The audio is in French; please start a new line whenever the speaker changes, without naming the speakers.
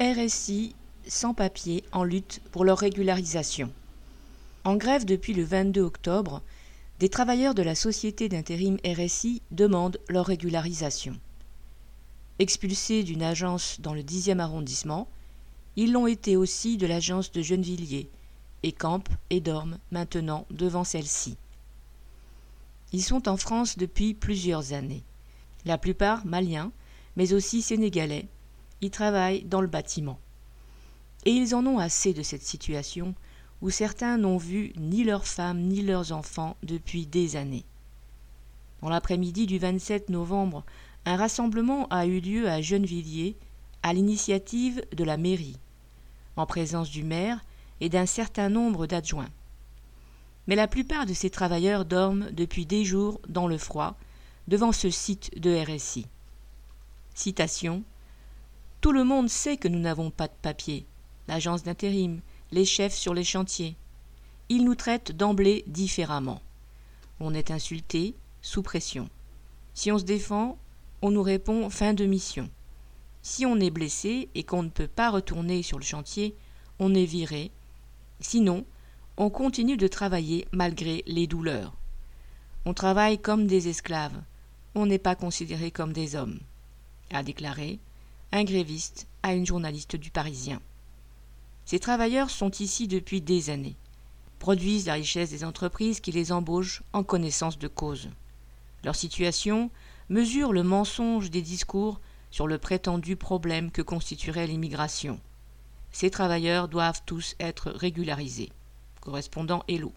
RSI sans papier en lutte pour leur régularisation. En grève depuis le 22 octobre, des travailleurs de la société d'intérim RSI demandent leur régularisation. Expulsés d'une agence dans le 10e arrondissement, ils l'ont été aussi de l'agence de Gennevilliers et campent et dorment maintenant devant celle-ci. Ils sont en France depuis plusieurs années. La plupart maliens, mais aussi sénégalais, travaillent dans le bâtiment. Et ils en ont assez de cette situation où certains n'ont vu ni leurs femmes ni leurs enfants depuis des années. Dans l'après-midi du 27 novembre, un rassemblement a eu lieu à Gennevilliers à l'initiative de la mairie, en présence du maire et d'un certain nombre d'adjoints. Mais la plupart de ces travailleurs dorment depuis des jours dans le froid devant ce site de RSI. Citation tout le monde sait que nous n'avons pas de papier. L'agence d'intérim, les chefs sur les chantiers. Ils nous traitent d'emblée différemment. On est insulté, sous pression. Si on se défend, on nous répond fin de mission. Si on est blessé et qu'on ne peut pas retourner sur le chantier, on est viré. Sinon, on continue de travailler malgré les douleurs. On travaille comme des esclaves. On n'est pas considéré comme des hommes, a déclaré un gréviste à une journaliste du Parisien. Ces travailleurs sont ici depuis des années, produisent la richesse des entreprises qui les embauchent en connaissance de cause. Leur situation mesure le mensonge des discours sur le prétendu problème que constituerait l'immigration. Ces travailleurs doivent tous être régularisés. Correspondant Hello.